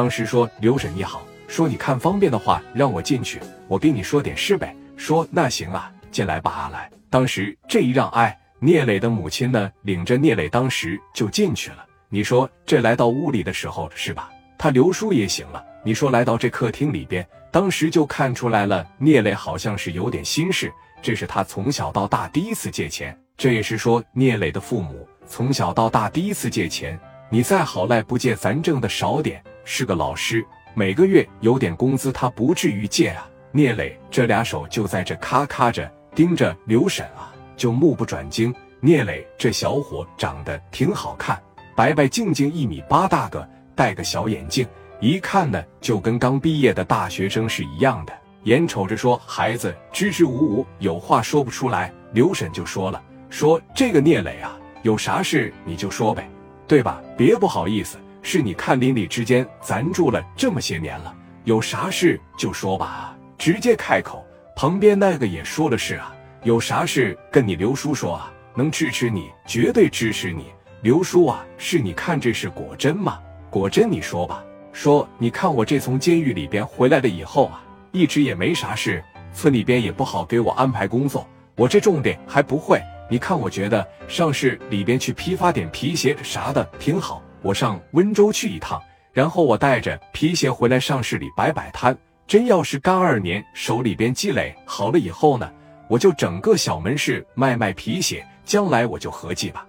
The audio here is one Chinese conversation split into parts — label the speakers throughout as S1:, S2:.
S1: 当时说刘婶你好，说你看方便的话让我进去，我给你说点事呗。说那行啊，进来吧，阿来。当时这一让，哎，聂磊的母亲呢，领着聂磊当时就进去了。你说这来到屋里的时候是吧？他刘叔也醒了。你说来到这客厅里边，当时就看出来了，聂磊好像是有点心事。这是他从小到大第一次借钱，这也是说聂磊的父母从小到大第一次借钱。你再好赖不借，咱挣的少点，是个老师，每个月有点工资，他不至于借啊。聂磊这俩手就在这咔咔着盯着刘婶啊，就目不转睛。聂磊这小伙长得挺好看，白白净净，一米八大个，戴个小眼镜，一看呢就跟刚毕业的大学生是一样的。眼瞅着说孩子支支吾吾，有话说不出来，刘婶就说了：“说这个聂磊啊，有啥事你就说呗，对吧？别不好意思，是你看邻里之间，咱住了这么些年了，有啥事就说吧，直接开口。”旁边那个也说了：“是啊，有啥事跟你刘叔说啊，能支持你，绝对支持你。刘叔啊，是你看这是果真吗？果真你说吧，说你看我这从监狱里边回来了以后啊。”一直也没啥事，村里边也不好给我安排工作，我这重点还不会。你看，我觉得上市里边去批发点皮鞋啥的挺好。我上温州去一趟，然后我带着皮鞋回来上市里摆摆摊。真要是干二年，手里边积累好了以后呢，我就整个小门市卖卖皮鞋。将来我就合计吧，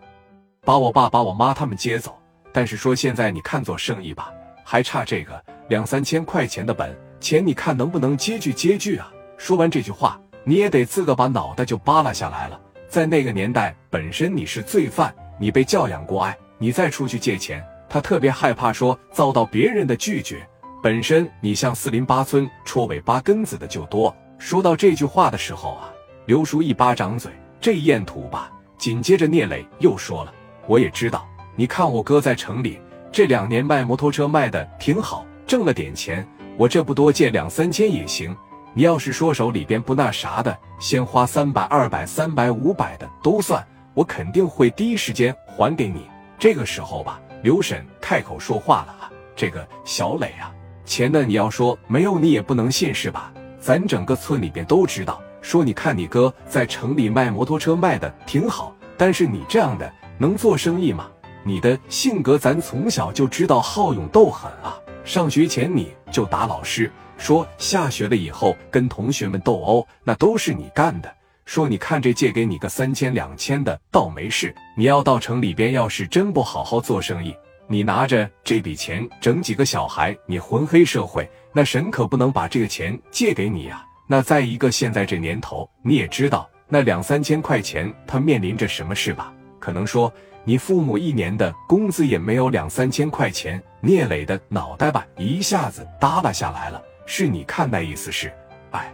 S1: 把我爸把我妈他们接走。但是说现在你看做生意吧，还差这个两三千块钱的本。钱你看能不能接聚接聚啊？说完这句话，你也得自个把脑袋就扒拉下来了。在那个年代，本身你是罪犯，你被教养过，哎，你再出去借钱，他特别害怕说遭到别人的拒绝。本身你像四邻八村戳尾巴根子的就多。说到这句话的时候啊，刘叔一巴掌嘴，这艳土吧。紧接着聂磊又说了，我也知道，你看我哥在城里这两年卖摩托车卖的挺好，挣了点钱。我这不多借两三千也行，你要是说手里边不那啥的，先花三百、二百、三百、五百的都算，我肯定会第一时间还给你。这个时候吧，刘婶开口说话了啊，这个小磊啊，钱呢你要说没有你也不能信是吧？咱整个村里边都知道，说你看你哥在城里卖摩托车卖的挺好，但是你这样的能做生意吗？你的性格咱从小就知道好勇斗狠啊。上学前你就打老师，说下学了以后跟同学们斗殴，那都是你干的。说你看这借给你个三千两千的倒没事，你要到城里边，要是真不好好做生意，你拿着这笔钱整几个小孩，你混黑社会，那神可不能把这个钱借给你呀。那再一个，现在这年头你也知道，那两三千块钱他面临着什么事吧？可能说。你父母一年的工资也没有两三千块钱，聂磊的脑袋吧一下子耷拉下来了。是你看那意思是，哎，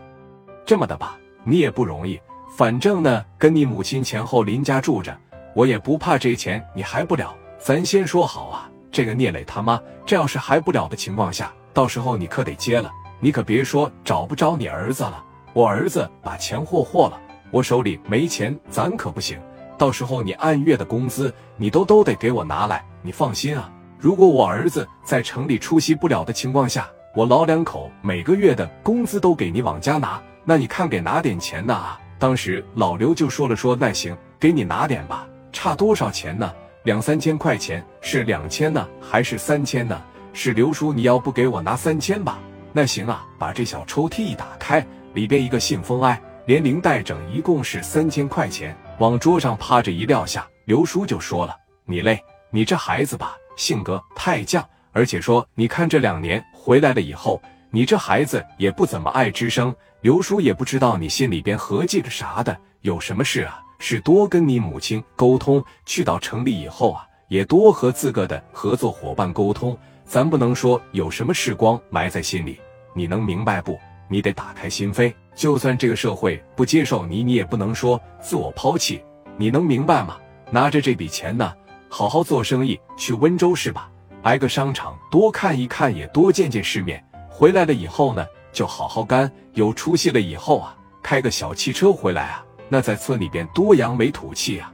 S1: 这么的吧，你也不容易。反正呢，跟你母亲前后邻家住着，我也不怕这钱你还不了。咱先说好啊，这个聂磊他妈，这要是还不了的情况下，到时候你可得接了。你可别说找不着你儿子了，我儿子把钱霍霍了，我手里没钱，咱可不行。到时候你按月的工资，你都都得给我拿来。你放心啊，如果我儿子在城里出席不了的情况下，我老两口每个月的工资都给你往家拿。那你看给拿点钱呢啊？当时老刘就说了说，那行，给你拿点吧。差多少钱呢？两三千块钱，是两千呢，还是三千呢？是刘叔，你要不给我拿三千吧？那行啊，把这小抽屉一打开，里边一个信封，哎，连零带整，一共是三千块钱。往桌上趴着一撂下，刘叔就说了：“你嘞，你这孩子吧，性格太犟，而且说，你看这两年回来了以后，你这孩子也不怎么爱吱声。刘叔也不知道你心里边合计着啥的，有什么事啊，是多跟你母亲沟通。去到城里以后啊，也多和自个的合作伙伴沟通。咱不能说有什么事光埋在心里，你能明白不？你得打开心扉。”就算这个社会不接受你，你也不能说自我抛弃。你能明白吗？拿着这笔钱呢，好好做生意，去温州是吧？挨个商场多看一看，也多见见世面。回来了以后呢，就好好干。有出息了以后啊，开个小汽车回来啊，那在村里边多扬眉吐气啊。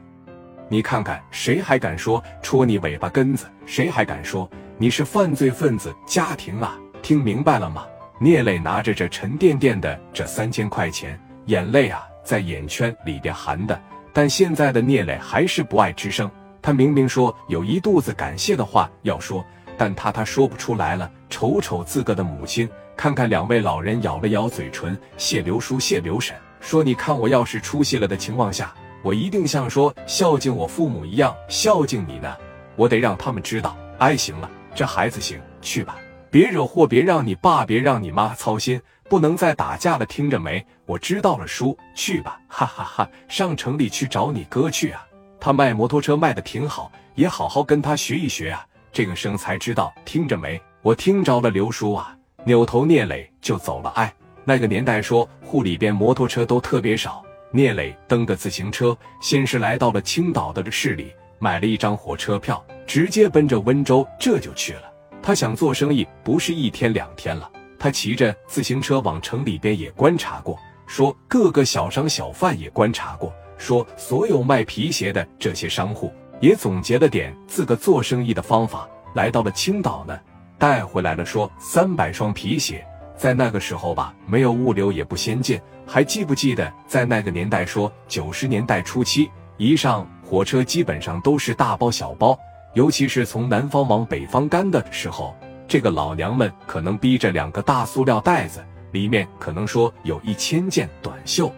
S1: 你看看，谁还敢说戳你尾巴根子？谁还敢说你是犯罪分子？家庭啊，听明白了吗？聂磊拿着这沉甸甸的这三千块钱，眼泪啊在眼圈里边含的。但现在的聂磊还是不爱吱声。他明明说有一肚子感谢的话要说，但他他说不出来了。瞅瞅自个的母亲，看看两位老人，咬了咬嘴唇，谢刘叔，谢刘婶，说：“你看我要是出息了的情况下。”我一定像说孝敬我父母一样孝敬你呢，我得让他们知道。哎，行了，这孩子行，去吧，别惹祸，别让你爸，别让你妈操心，不能再打架了，听着没？我知道了，叔，去吧，哈哈哈！上城里去找你哥去啊，他卖摩托车卖的挺好，也好好跟他学一学啊。这个生才知道，听着没？我听着了，刘叔啊，扭头聂磊就走了。哎，那个年代说户里边摩托车都特别少。聂磊蹬个自行车，先是来到了青岛的市里，买了一张火车票，直接奔着温州这就去了。他想做生意，不是一天两天了。他骑着自行车往城里边也观察过，说各个小商小贩也观察过，说所有卖皮鞋的这些商户也总结了点自个做生意的方法。来到了青岛呢，带回来了，说三百双皮鞋。在那个时候吧，没有物流，也不先进。还记不记得，在那个年代，说九十年代初期，一上火车基本上都是大包小包，尤其是从南方往北方干的时候，这个老娘们可能逼着两个大塑料袋子，里面可能说有一千件短袖，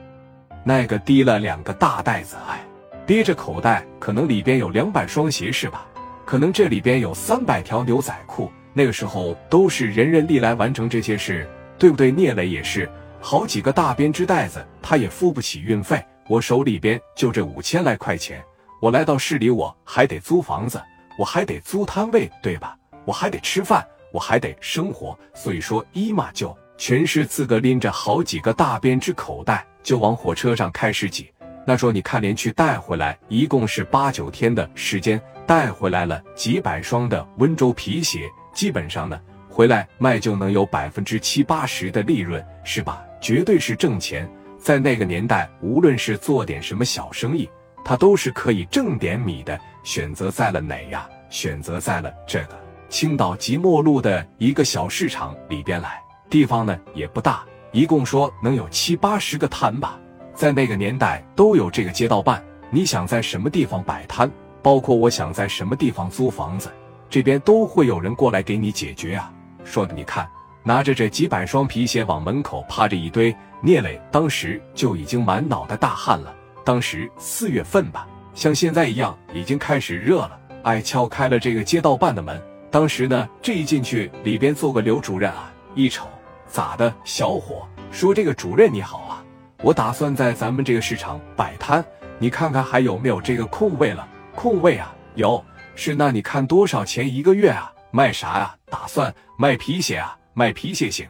S1: 那个提了两个大袋子，哎，憋着口袋，可能里边有两百双鞋是吧？可能这里边有三百条牛仔裤。那个时候都是人人力来完成这些事，对不对？聂磊也是，好几个大编织袋子，他也付不起运费。我手里边就这五千来块钱，我来到市里，我还得租房子，我还得租摊位，对吧？我还得吃饭，我还得生活。所以说，一嘛就全是自个拎着好几个大编织口袋，就往火车上开始挤。那说你看，连去带回来，一共是八九天的时间，带回来了几百双的温州皮鞋。基本上呢，回来卖就能有百分之七八十的利润，是吧？绝对是挣钱。在那个年代，无论是做点什么小生意，他都是可以挣点米的。选择在了哪呀？选择在了这个青岛即墨路的一个小市场里边来。地方呢也不大，一共说能有七八十个摊吧。在那个年代都有这个街道办。你想在什么地方摆摊，包括我想在什么地方租房子。这边都会有人过来给你解决啊！说你看，拿着这几百双皮鞋往门口趴着一堆。聂磊当时就已经满脑袋大汗了。当时四月份吧，像现在一样，已经开始热了。哎，敲开了这个街道办的门。当时呢，这一进去，里边坐个刘主任啊，一瞅，咋的，小伙？说这个主任你好啊，我打算在咱们这个市场摆摊，你看看还有没有这个空位了？空位啊，有。是，那你看多少钱一个月啊？卖啥呀？打算卖皮鞋啊？卖皮鞋行。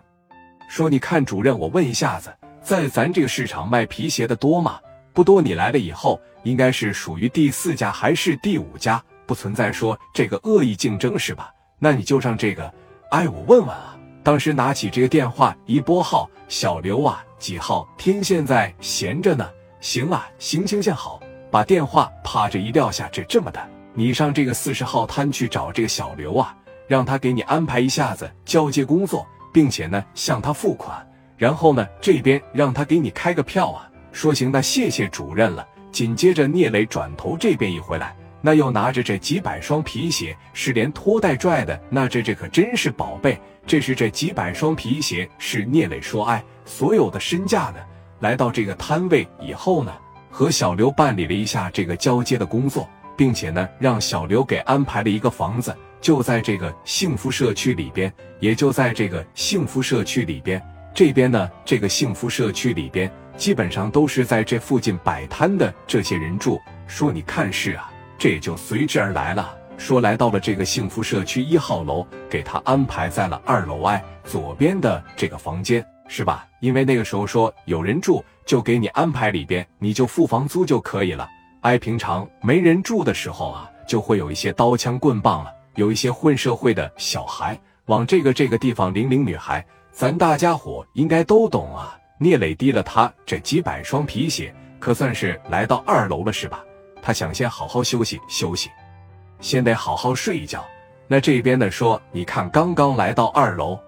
S1: 说你看主任，我问一下子，在咱这个市场卖皮鞋的多吗？不多。你来了以后，应该是属于第四家还是第五家？不存在说这个恶意竞争是吧？那你就上这个，哎，我问问啊。当时拿起这个电话一拨号，小刘啊，几号？天现在闲着呢。行啊，行行行，好。把电话啪着一撂下，这这么的。你上这个四十号摊去找这个小刘啊，让他给你安排一下子交接工作，并且呢向他付款，然后呢这边让他给你开个票啊。说行，那谢谢主任了。紧接着聂磊转头这边一回来，那又拿着这几百双皮鞋，是连拖带拽的，那这这可真是宝贝。这是这几百双皮鞋是聂磊说爱所有的身价呢。来到这个摊位以后呢，和小刘办理了一下这个交接的工作。并且呢，让小刘给安排了一个房子，就在这个幸福社区里边，也就在这个幸福社区里边。这边呢，这个幸福社区里边，基本上都是在这附近摆摊的这些人住。说你看是啊，这也就随之而来了。说来到了这个幸福社区一号楼，给他安排在了二楼外左边的这个房间，是吧？因为那个时候说有人住，就给你安排里边，你就付房租就可以了。哎，平常没人住的时候啊，就会有一些刀枪棍棒了，有一些混社会的小孩往这个这个地方领领女孩。咱大家伙应该都懂啊。聂磊提了他这几百双皮鞋，可算是来到二楼了，是吧？他想先好好休息休息，先得好好睡一觉。那这边呢说，你看刚刚来到二楼，